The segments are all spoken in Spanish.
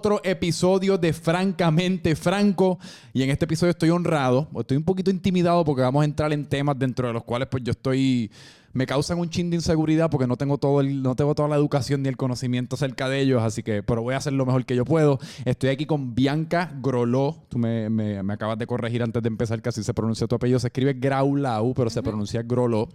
otro episodio de Francamente Franco. Y en este episodio estoy honrado, estoy un poquito intimidado porque vamos a entrar en temas dentro de los cuales pues yo estoy me causan un chin de inseguridad porque no tengo todo el, no tengo toda la educación ni el conocimiento acerca de ellos, así que, pero voy a hacer lo mejor que yo puedo. Estoy aquí con Bianca Groló. Tú me, me, me acabas de corregir antes de empezar que así se pronuncia tu apellido. Se escribe Graulau, pero se pronuncia Groló.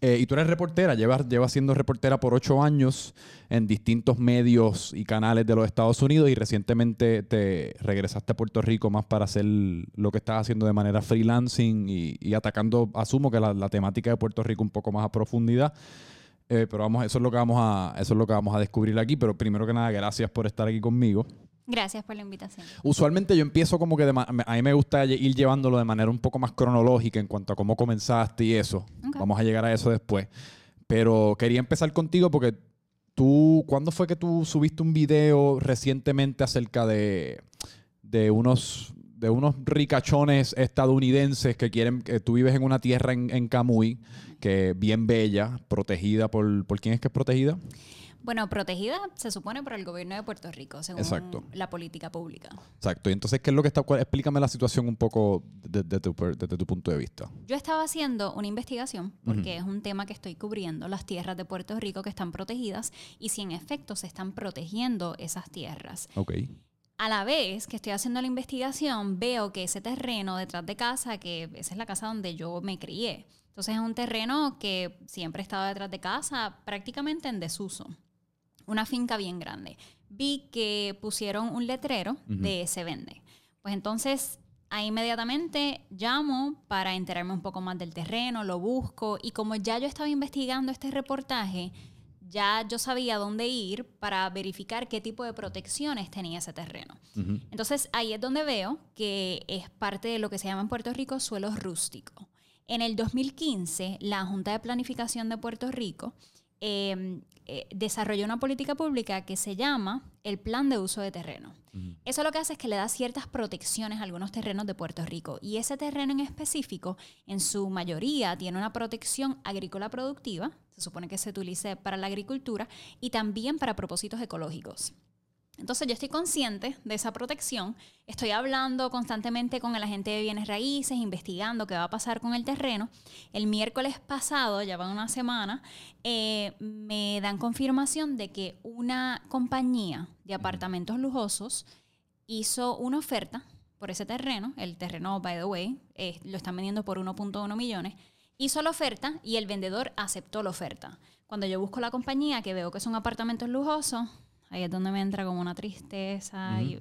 Eh, y tú eres reportera, llevas, llevas siendo reportera por ocho años en distintos medios y canales de los Estados Unidos y recientemente te regresaste a Puerto Rico más para hacer lo que estás haciendo de manera freelancing y, atacando, asumo que la, temática de Puerto Rico un poco más a profundidad. Eh, pero vamos, eso es lo que vamos a, eso es lo que vamos a descubrir aquí. Pero primero que nada, gracias por estar aquí conmigo. Gracias por la invitación. Usualmente yo empiezo como que a mí me gusta ir llevándolo de manera un poco más cronológica en cuanto a cómo comenzaste y eso. Vamos a llegar a eso después. Pero quería empezar contigo porque tú, ¿cuándo fue que tú subiste un video recientemente acerca de, de unos de unos ricachones estadounidenses que quieren que tú vives en una tierra en, en Camuy, que bien bella, protegida por ¿por quién es que es protegida? Bueno, protegida se supone por el gobierno de Puerto Rico, según la política pública. Exacto. Y entonces, ¿qué es lo que está? Explícame la situación un poco desde, tu, tu, punto de vista. Yo estaba haciendo una investigación, porque es un tema que estoy cubriendo, las tierras de Puerto Rico que están protegidas y si en efecto se están protegiendo esas tierras. Ok. A la vez que estoy haciendo la investigación, veo que ese terreno detrás de casa, que esa es la casa donde yo me crié, entonces es un terreno que siempre ha estado detrás de casa, prácticamente en desuso una finca bien grande. Vi que pusieron un letrero de se vende. Pues entonces ahí inmediatamente llamo para enterarme un poco más del terreno, lo busco y como ya yo estaba investigando este reportaje, ya yo sabía dónde ir para verificar qué tipo de protecciones tenía ese terreno. Entonces ahí es donde veo que es parte de lo que se llama en Puerto Rico suelos rústicos. En el 2015, la Junta de Planificación de Puerto Rico Em, eh, desarrolló una política pública que se llama el Plan de Uso de Terreno. Eso lo que hace es que le da ciertas protecciones a algunos terrenos de Puerto Rico y ese terreno en específico, en su mayoría, tiene una protección agrícola productiva, se supone que se utilice para la agricultura y también para propósitos ecológicos. Entonces yo estoy consciente de esa protección, estoy hablando constantemente con el agente de bienes raíces, investigando qué va a pasar con el terreno. El miércoles pasado, ya va una semana, eh, me dan confirmación de que una compañía de apartamentos lujosos hizo una oferta por ese terreno, el terreno, by the way, eh, lo están vendiendo por 1.1 millones, hizo la oferta y el vendedor aceptó la oferta. Cuando yo busco la compañía, que veo que son apartamentos lujosos, Ahí es donde me entra como una tristeza y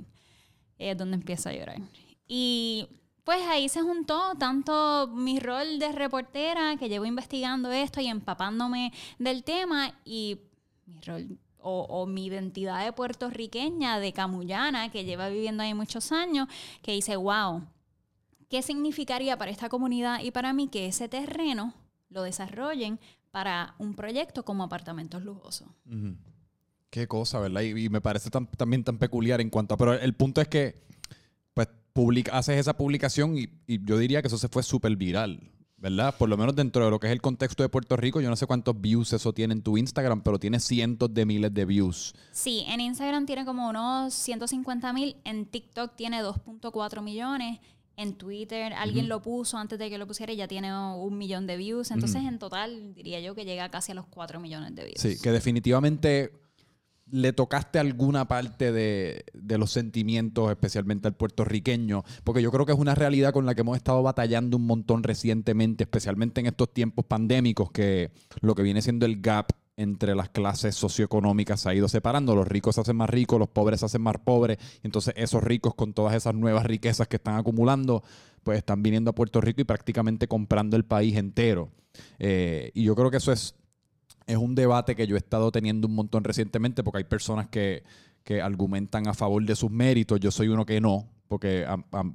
es donde empiezo a llorar. Y pues ahí se juntó tanto mi rol de reportera, que llevo investigando esto y empapándome del tema, y mi rol o, mi identidad de puertorriqueña, de camullana, que lleva viviendo ahí muchos años, que dice, wow, ¿qué significaría para esta comunidad y para mí que ese terreno lo desarrollen para un proyecto como apartamentos lujosos? Qué cosa, ¿verdad? Y, me parece también tan peculiar en cuanto a... Pero el punto es que, pues, haces esa publicación y, yo diría que eso se fue súper viral, ¿verdad? Por lo menos dentro de lo que es el contexto de Puerto Rico, yo no sé cuántos views eso tiene en tu Instagram, pero tiene cientos de miles de views. Sí, en Instagram tiene como unos 150 mil, en TikTok tiene 2.4 millones, en Twitter alguien lo puso antes de que lo pusiera y ya tiene un millón de views, entonces en total diría yo que llega casi a los 4 millones de views. Sí, que definitivamente le tocaste alguna parte de, los sentimientos, especialmente al puertorriqueño, porque yo creo que es una realidad con la que hemos estado batallando un montón recientemente, especialmente en estos tiempos pandémicos, que lo que viene siendo el gap entre las clases socioeconómicas se ha ido separando. Los ricos se hacen más ricos, los pobres se hacen más pobres. Y entonces esos ricos con todas esas nuevas riquezas que están acumulando, pues están viniendo a Puerto Rico y prácticamente comprando el país entero. Eh, y yo creo que eso es es un debate que yo he estado teniendo un montón recientemente porque hay personas que, argumentan a favor de sus méritos. Yo soy uno que no, porque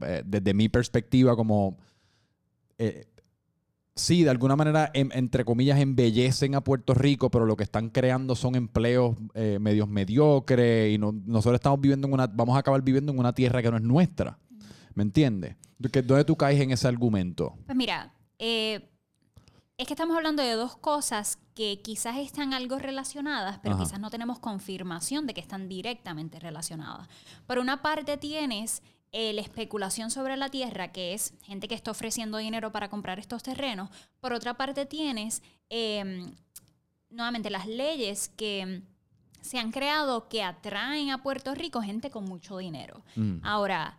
eh, desde mi perspectiva como... Eh, sí, de alguna manera, entre comillas, embellecen a Puerto Rico, pero lo que están creando son empleos eh, medios mediocres y nosotros estamos viviendo en una, vamos a acabar viviendo en una tierra que no es nuestra. ¿Me entiendes? ¿Dónde tú caes en ese argumento? Pues mira, es que estamos hablando de dos cosas que quizás están algo relacionadas, pero Ajá. quizás no tenemos confirmación de que están directamente relacionadas. Por una parte tienes eh, la especulación sobre la tierra, que es gente que está ofreciendo dinero para comprar estos terrenos. Por otra parte tienes, eh, nuevamente, las leyes que se han creado que atraen a Puerto Rico gente con mucho dinero. Mm. Ahora,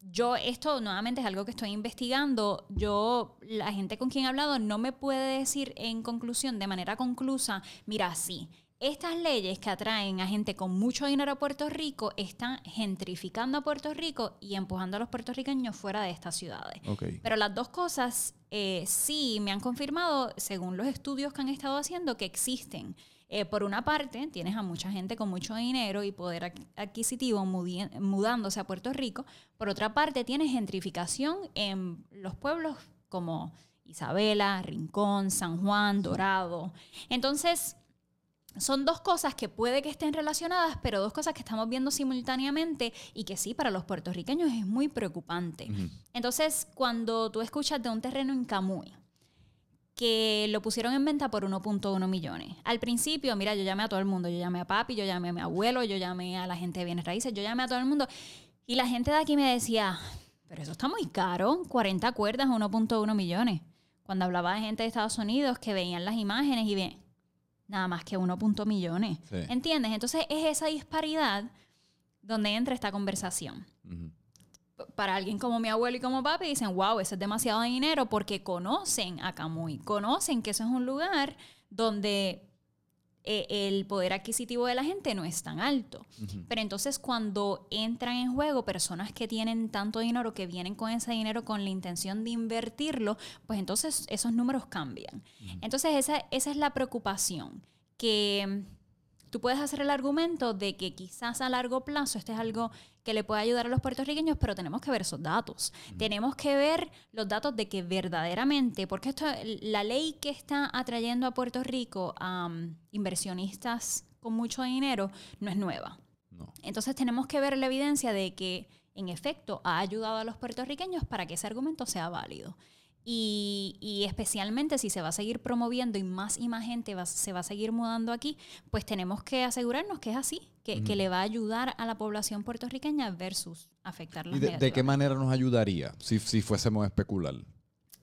yo esto nuevamente es algo que estoy investigando. Yo, la gente con quien he hablado no me puede decir en conclusión, de manera conclusa, mira, sí, estas leyes que atraen a gente con mucho dinero a Puerto Rico están gentrificando a Puerto Rico y empujando a los puertorriqueños fuera de estas ciudades. Pero las dos cosas eh, sí me han confirmado, según los estudios que han estado haciendo, que existen. Eh, por una parte, tienes a mucha gente con mucho dinero y poder adqu- adquisitivo mudándose a Puerto Rico. Por otra parte, tienes gentrificación en los pueblos como Isabela, Rincón, San Juan, Dorado. Entonces, son dos cosas que puede que estén relacionadas, pero dos cosas que estamos viendo simultáneamente y que sí, para los puertorriqueños es muy preocupante. Entonces, cuando tú escuchas de un terreno en Camuy, que lo pusieron en venta por 1.1 millones. Al principio, mira, yo llamé a todo el mundo. Yo llamé a papi, yo llamé a mi abuelo, yo llamé a la gente de bienes raíces, yo llamé a todo el mundo. Y la gente de aquí me decía, pero eso está muy caro, 40 cuerdas, 1.1 millones. Cuando hablaba de gente de Estados Unidos que veían las imágenes y ven, nada más que 1.1 millones. Sí. ¿Entiendes? Entonces es esa disparidad donde entra esta conversación. Para alguien como mi abuelo y como papi dicen, wow, eso es demasiado dinero porque conocen a Camuy, conocen que eso es un lugar donde eh, el poder adquisitivo de la gente no es tan alto. Pero entonces cuando entran en juego personas que tienen tanto dinero, que vienen con ese dinero con la intención de invertirlo, pues entonces esos números cambian. Entonces esa, esa es la preocupación, que tú puedes hacer el argumento de que quizás a largo plazo este es algo que le puede ayudar a los puertorriqueños, pero tenemos que ver esos datos. Tenemos que ver los datos de que verdaderamente, porque esto, la ley que está atrayendo a Puerto Rico a mm, inversionistas con mucho dinero no es nueva. No. Entonces tenemos que ver la evidencia de que en efecto ha ayudado a los puertorriqueños para que ese argumento sea válido. Y, y especialmente si se va a seguir promoviendo y más y más gente va- se va a seguir mudando aquí, pues tenemos que asegurarnos que es así, que, que le va a ayudar a la población puertorriqueña versus afectarla. ¿Y de, de qué manera nos ayudaría si, si fuésemos a especular?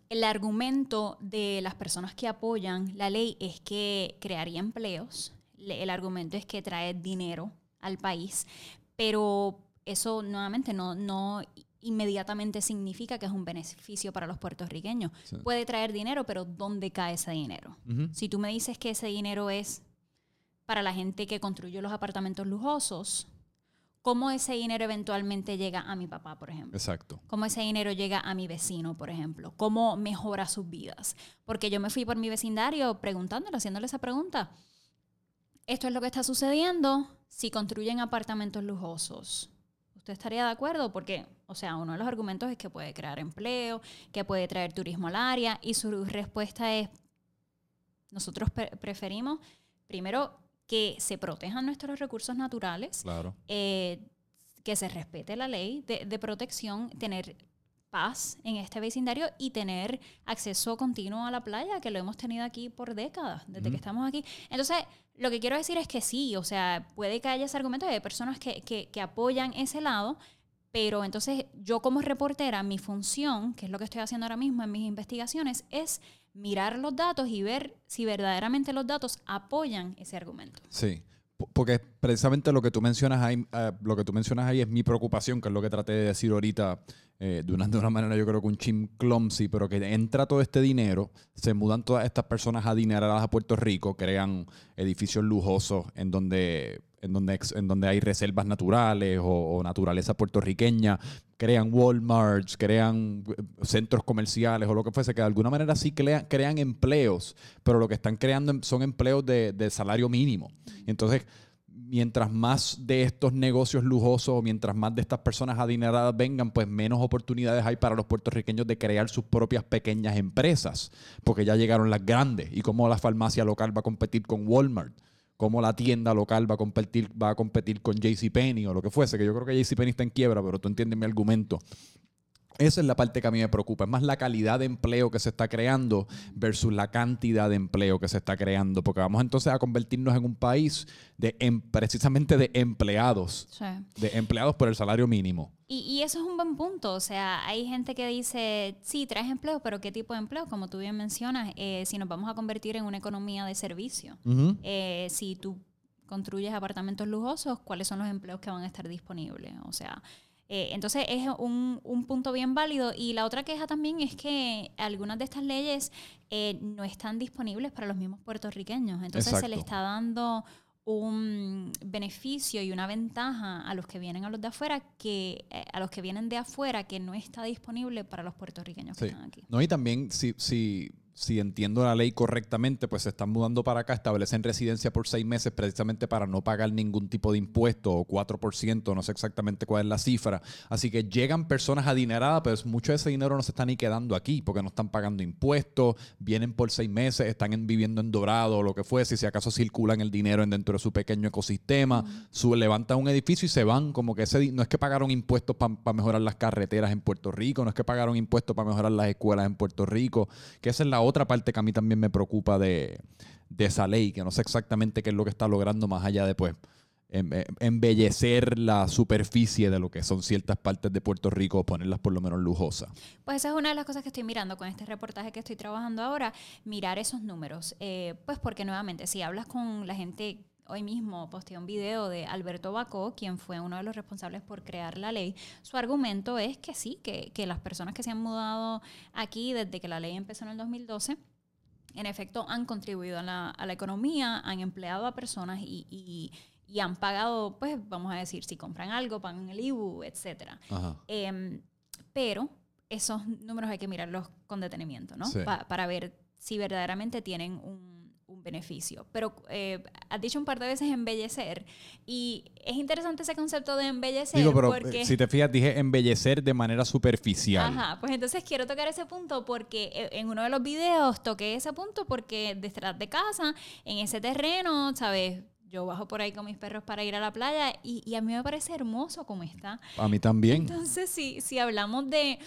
El argumento de las personas que apoyan la ley es que crearía empleos. Le- El argumento es que trae dinero al país, pero eso nuevamente no, no inmediatamente significa que es un beneficio para los puertorriqueños. Sí. Puede traer dinero, pero ¿dónde cae ese dinero? Si tú me dices que ese dinero es para la gente que construyó los apartamentos lujosos, ¿cómo ese dinero eventualmente llega a mi papá, por ejemplo? Exacto. cómo ese dinero llega a mi vecino, por ejemplo, cómo mejora sus vidas. Porque yo me fui por mi vecindario preguntándole, haciéndole esa pregunta. Esto es lo que está sucediendo si construyen apartamentos lujosos. ¿Usted estaría de acuerdo? Porque, o sea, uno de los argumentos es que puede crear empleo, que puede traer turismo al área, y su respuesta es, nosotros pre- preferimos, primero, que se protejan nuestros recursos naturales, Claro. eh, que se respete la ley de, de protección, tener paz en este vecindario y tener acceso continuo a la playa, que lo hemos tenido aquí por décadas, desde que estamos aquí. Entonces, lo que quiero decir es que sí, o sea, puede que haya ese argumento de personas que, que, que apoyan ese lado, pero entonces yo como reportera, mi función, que es lo que estoy haciendo ahora mismo en mis investigaciones, es mirar los datos y ver si verdaderamente los datos apoyan ese argumento. Sí. Porque precisamente lo que tú mencionas ahí, eh, lo que tú mencionas ahí es mi preocupación, que es lo que traté de decir ahorita eh, de, una, de una manera yo creo que un chim clumsy, pero que entra todo este dinero, se mudan todas estas personas adineradas a Puerto Rico, crean edificios lujosos en donde, en donde, en donde hay reservas naturales o naturaleza puertorriqueña, crean Walmarts, crean eh, centros comerciales o lo que fuese, que de alguna manera sí crea- crean empleos, pero lo que están creando em- son empleos de, de salario mínimo. Entonces, mientras más de estos negocios lujosos, mientras más de estas personas adineradas vengan, pues menos oportunidades hay para los puertorriqueños de crear sus propias pequeñas empresas, porque ya llegaron las grandes. ¿Y cómo la farmacia local va a competir con Walmart? ¿Cómo la tienda local va a competir, va a competir con JCPenney o lo que fuese? Que yo creo que JCPenney está en quiebra, pero tú entiendes mi argumento. Esa es la parte que a mí me preocupa. Es más la calidad de empleo que se está creando versus la cantidad de empleo que se está creando. Porque vamos entonces a convertirnos en un país de em, precisamente de empleados. De empleados por el salario mínimo. Y, eso es un buen punto. O sea, hay gente que dice, sí, traes empleo, pero ¿qué tipo de empleo? Como tú bien mencionas, eh, si nos vamos a convertir en una economía de servicio. Eh, si tú construyes apartamentos lujosos, ¿cuáles son los empleos que van a estar disponibles? O sea... Eh, entonces es un, un, punto bien válido. Y la otra queja también es que algunas de estas leyes eh, no están disponibles para los mismos puertorriqueños. Entonces se le está dando un beneficio y una ventaja a los que vienen a los de afuera que eh, a los que vienen de afuera que no está disponible para los puertorriqueños que están aquí. No, y también si, si si entiendo la ley correctamente, pues se están mudando para acá, establecen residencia por seis meses precisamente para no pagar ningún tipo de impuesto o 4%, no sé exactamente cuál es la cifra. Así que llegan personas adineradas, pero mucho de ese dinero no se está ni quedando aquí porque no están pagando impuestos, vienen por seis meses, están viviendo en Dorado o lo que fuese, si acaso circulan el dinero en dentro de su pequeño ecosistema, levantan un edificio y se van, como que ese no es que pagaron impuestos para mejorar las carreteras en Puerto Rico, no es que pagaron impuestos para mejorar las escuelas en Puerto Rico, que esa es la otra parte que a mí también me preocupa de, esa ley, que no sé exactamente qué es lo que está logrando más allá de pues em, em, embellecer la superficie de lo que son ciertas partes de Puerto Rico, ponerlas por lo menos lujosas. Pues esa es una de las cosas que estoy mirando con este reportaje que estoy trabajando ahora, mirar esos números. Eh, pues porque nuevamente, si hablas con la gente hoy mismo posteé un video de Alberto Bacó, quien fue uno de los responsables por crear la ley. Su argumento es que sí, que, las personas que se han mudado aquí desde que la ley empezó en el 2012, en efecto han contribuido a la, economía, han empleado a personas y, han pagado, pues vamos a decir, si compran algo, pagan el IBU, etc. Em, pero esos números hay que mirarlos con detenimiento, ¿no? para ver si verdaderamente tienen un beneficio. Pero eh, has dicho un par de veces embellecer y es interesante ese concepto de embellecer. Digo, pero eh, si te fijas, dije embellecer de manera superficial. Ajá, pues entonces quiero tocar ese punto porque eh, en uno de los videos toqué ese punto porque detrás de casa, en ese terreno, ¿sabes? Yo bajo por ahí con mis perros para ir a la playa y, a mí me parece hermoso como está. A mí también. Entonces, si, si hablamos de,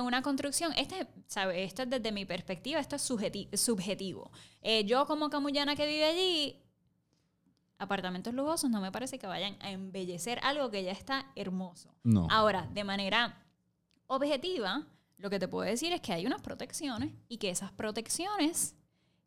una construcción, este, ¿sabe? esto es desde mi perspectiva, esto es subjetivo. Eh, yo como camullana que vive allí, apartamentos lujosos no me parece que vayan a embellecer algo que ya está hermoso. No. Ahora, de manera objetiva, lo que te puedo decir es que hay unas protecciones y que esas protecciones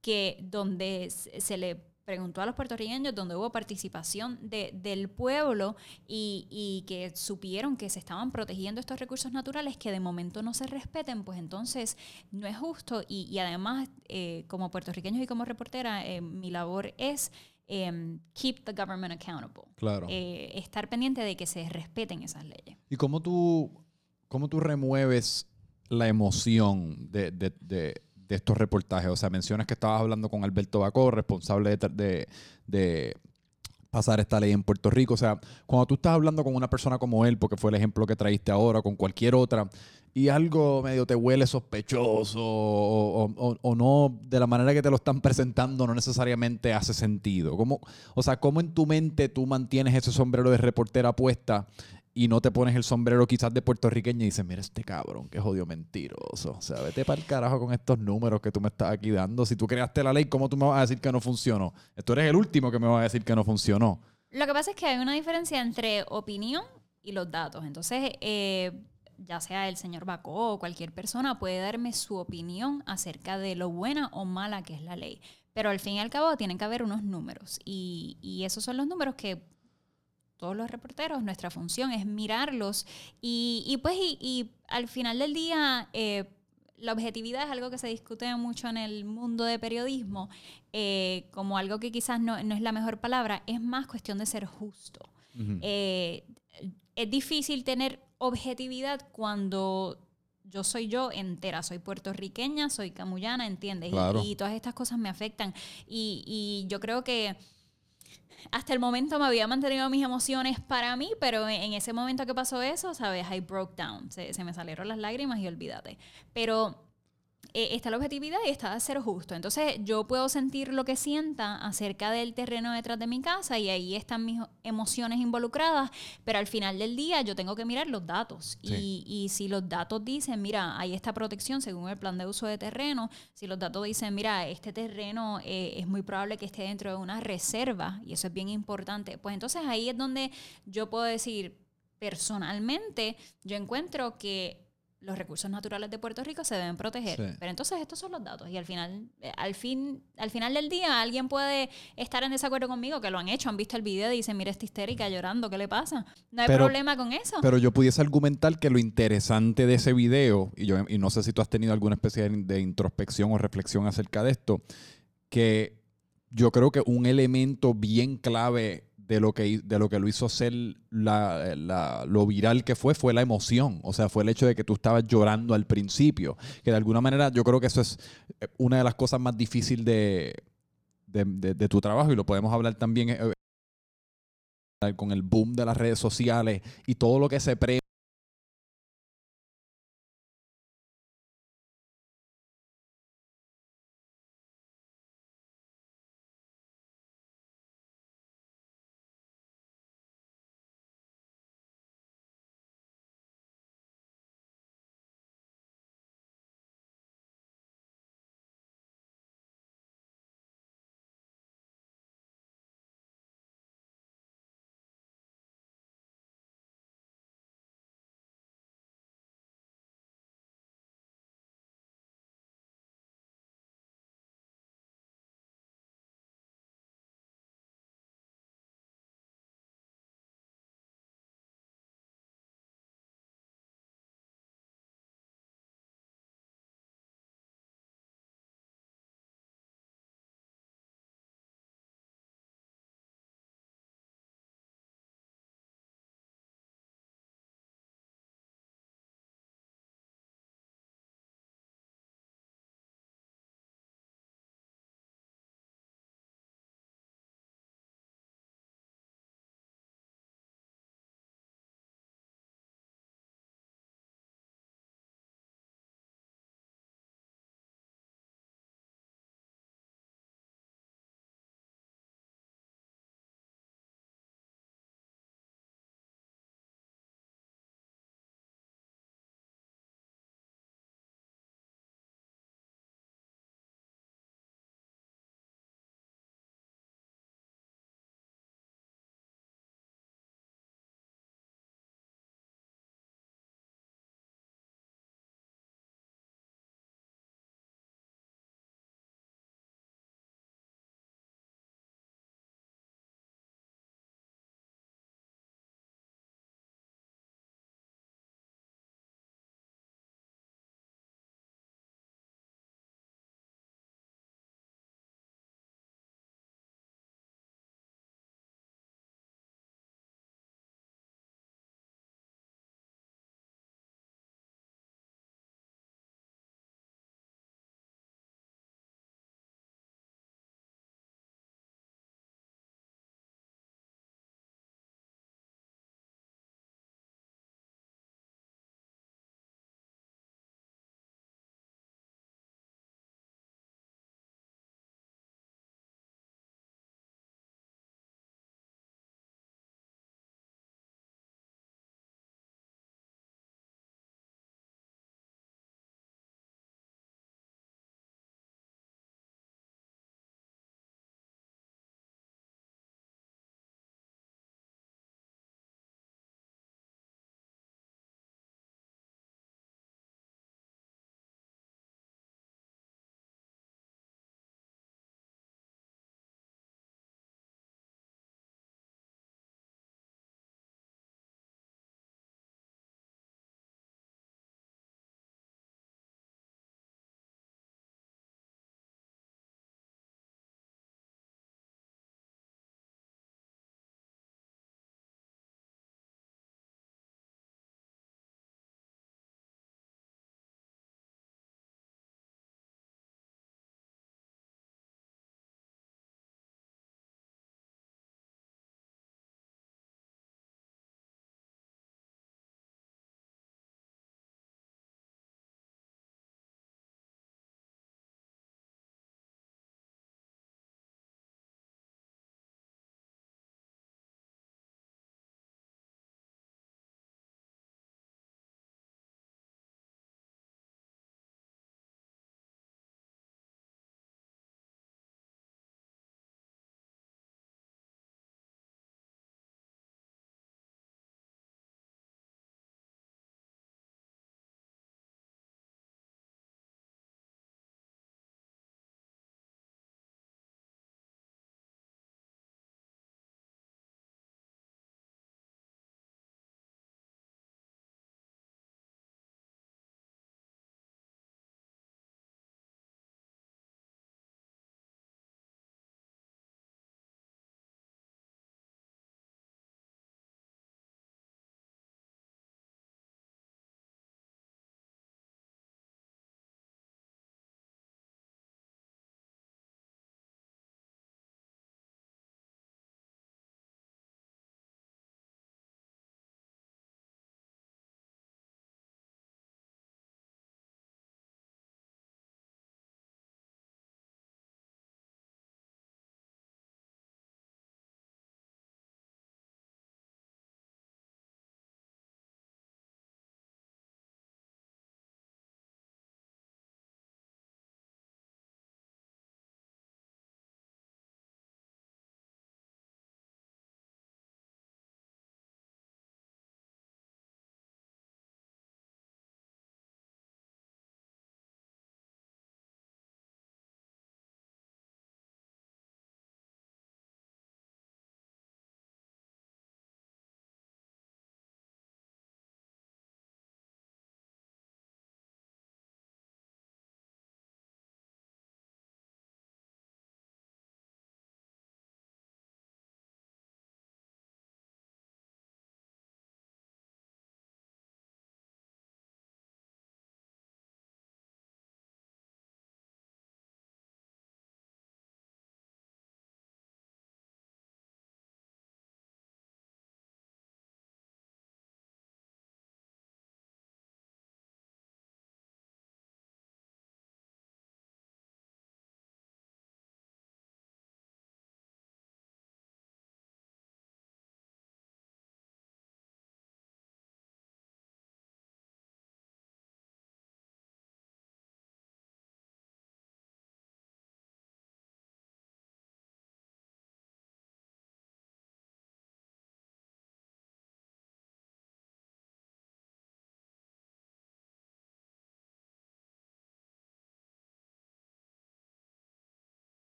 que donde se le preguntó a los puertorriqueños donde hubo participación de, del pueblo y, que supieron que se estaban protegiendo estos recursos naturales que de momento no se respeten, pues entonces no es justo y, además eh, como puertorriqueños y como reportera eh, mi labor es em, keep the government accountable. Claro. Eh, estar pendiente de que se respeten esas leyes. ¿Y cómo tú, cómo tú remueves la emoción de de estos reportajes. O sea, mencionas que estabas hablando con Alberto Bacó, responsable de, pasar esta ley en Puerto Rico. O sea, cuando tú estás hablando con una persona como él, porque fue el ejemplo que traíste ahora, con cualquier otra, y algo medio te huele sospechoso o, no, de la manera que te lo están presentando, no necesariamente hace sentido. ¿Cómo, o sea, ¿cómo en tu mente tú mantienes ese sombrero de reportera puesta y no te pones el sombrero quizás de puertorriqueño y dices, mira este cabrón, qué jodido mentiroso. O sea, vete para el carajo con estos números que tú me estás aquí dando. Si tú creaste la ley, ¿cómo tú me vas a decir que no funcionó? Tú eres el último que me va a decir que no funcionó. Lo que pasa es que hay una diferencia entre opinión y los datos. Entonces, eh, ya sea el señor Bacó o cualquier persona puede darme su opinión acerca de lo buena o mala que es la ley. Pero al fin y al cabo tienen que haber unos números. Y, y esos son los números que todos los reporteros, nuestra función es mirarlos y, pues y, al final del día eh, la objetividad es algo que se discute mucho en el mundo de periodismo, eh, como algo que quizás no, es la mejor palabra, es más cuestión de ser justo. Eh, es difícil tener objetividad cuando yo soy yo entera, soy puertorriqueña, soy camullana, ¿entiendes? Y, todas estas cosas me afectan. y yo creo que hasta el momento me había mantenido mis emociones para mí, pero en ese momento que pasó eso, ¿sabes? I broke down. Se, me salieron las lágrimas y olvídate. Pero eh, está la objetividad y está ser justo. Entonces yo puedo sentir lo que sienta acerca del terreno detrás de mi casa y ahí están mis emociones involucradas, pero al final del día yo tengo que mirar los datos. Y, y, si los datos dicen, mira, hay esta protección según el plan de uso de terreno, si los datos dicen, mira, este terreno eh, es muy probable que esté dentro de una reserva, y eso es bien importante, pues entonces ahí es donde yo puedo decir, personalmente, yo encuentro que los recursos naturales de Puerto Rico se deben proteger. Pero entonces estos son los datos y al final, eh, al fin, al final del día alguien puede estar en desacuerdo conmigo, que lo han hecho, han visto el video y dicen, mira esta histérica llorando, ¿qué le pasa? No hay problema con eso. Pero yo pudiese argumentar que lo interesante de ese video, y yo y no sé si tú has tenido alguna especie de introspección o reflexión acerca de esto, que yo creo que un elemento bien clave de lo que, de lo, que lo hizo ser la, lo viral que fue, fue la emoción. O sea, fue el hecho de que tú estabas llorando al principio. Que de alguna manera yo creo que eso es eh, una de las cosas más difíciles de, de, tu trabajo y lo podemos hablar también eh, con el boom de las redes sociales y todo lo que se pre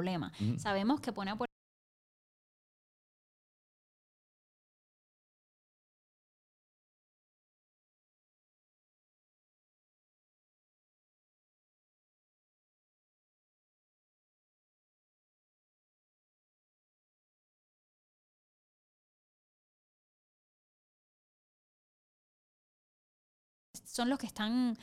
problema. Sabemos que pone a son los que están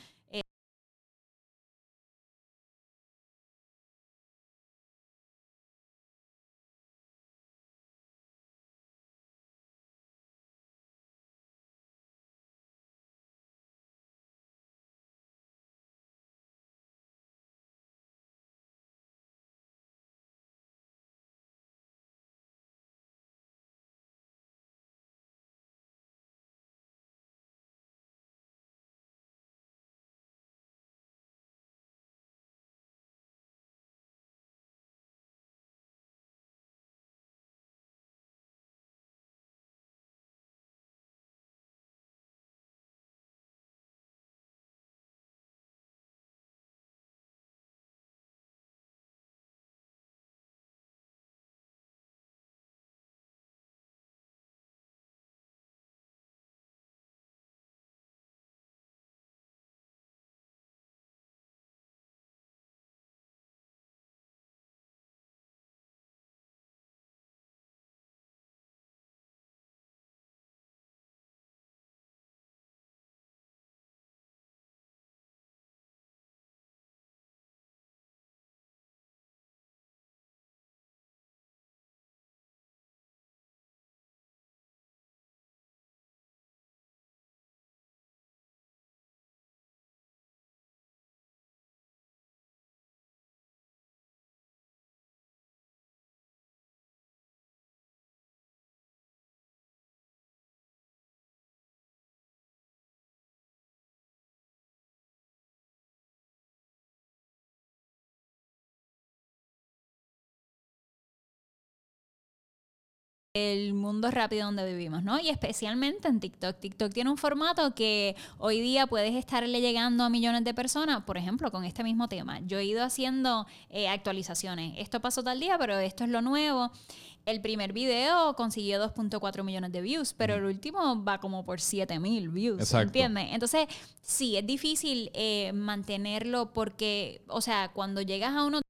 el mundo rápido donde vivimos, ¿no? Y especialmente en TikTok. TikTok tiene un formato que hoy día puedes estarle llegando a millones de personas, por ejemplo, con este mismo tema. Yo he ido haciendo eh, actualizaciones. Esto pasó tal día, pero esto es lo nuevo. El primer video consiguió 2.4 millones de views, pero el último va como por 7 mil views, Exacto. ¿entiendes? Entonces, sí, es difícil eh, mantenerlo porque, o sea, cuando llegas a uno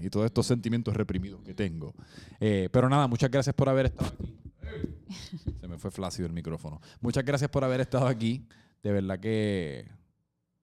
y todos estos sentimientos reprimidos que tengo. Eh, pero nada, muchas gracias por haber estado aquí. Se me fue flácido el micrófono. Muchas gracias por haber estado aquí. De verdad que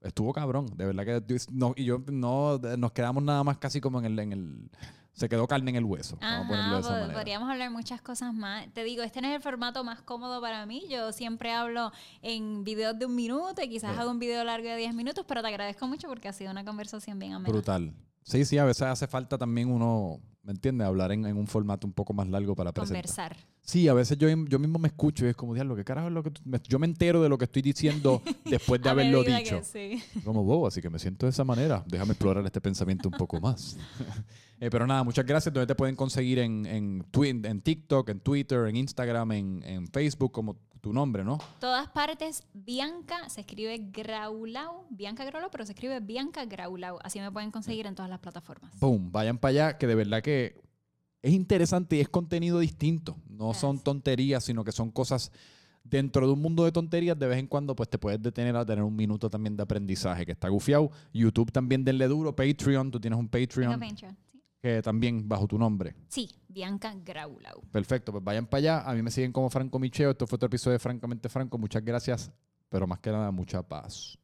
estuvo cabrón. De verdad que no, y yo no nos quedamos nada más casi como en el, en el se quedó carne en el hueso. Vamos a ponerlo de esa Ajá, manera. podríamos hablar muchas cosas más. Te digo, este no es el formato más cómodo para mí. Yo siempre hablo en videos de un minuto y quizás Sí. hago un video largo de 10 minutos, pero te agradezco mucho porque ha sido una conversación bien amena. Brutal. Sí, sí, a veces hace falta también uno, ¿me entiendes? Hablar en, en un formato un poco más largo para presentar. Conversar. Sí, a veces yo, yo mismo me escucho y es como, diablo, ¿qué carajo es lo que tú-?" Yo me entero de lo que estoy diciendo después de haberlo dicho. sí. Como bobo, así que me siento de esa manera. Déjame explorar este pensamiento un poco más. Eh, pero nada, muchas gracias. Donde te pueden conseguir en, en, en TikTok, en Twitter, en Instagram, en, en Facebook, como tu nombre, ¿no? Todas partes, Bianca, se escribe Graulau, Bianca Graulau, pero se escribe Bianca Graulau. Así me pueden conseguir en todas las plataformas. Boom, vayan para allá, que de verdad que es interesante y es contenido distinto. No son tonterías, sino que son cosas dentro de un mundo de tonterías. De vez en cuando, pues te puedes detener a tener un minuto también de aprendizaje, que está gufiado. YouTube también denle duro. Patreon, tú tienes un Patreon. Que también bajo tu nombre. Sí, Bianca Graulau. Perfecto, pues vayan para allá. A mí me siguen como Franco Micheo. Esto fue otro episodio de Francamente Franco. Muchas gracias, pero más que nada, mucha paz.